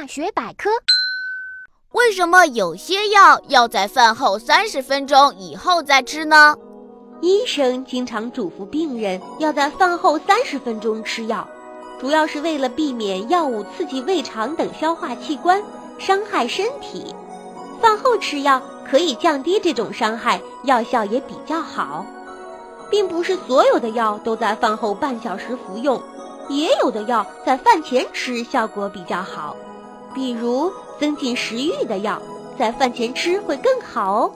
大学百科：为什么有些药要在饭后三十分钟以后再吃呢？医生经常嘱咐病人要在饭后三十分钟吃药，主要是为了避免药物刺激胃肠等消化器官，伤害身体。饭后吃药可以降低这种伤害，药效也比较好。并不是所有的药都在饭后半小时服用，也有的药在饭前吃效果比较好。比如增进食欲的药，在饭前吃会更好哦。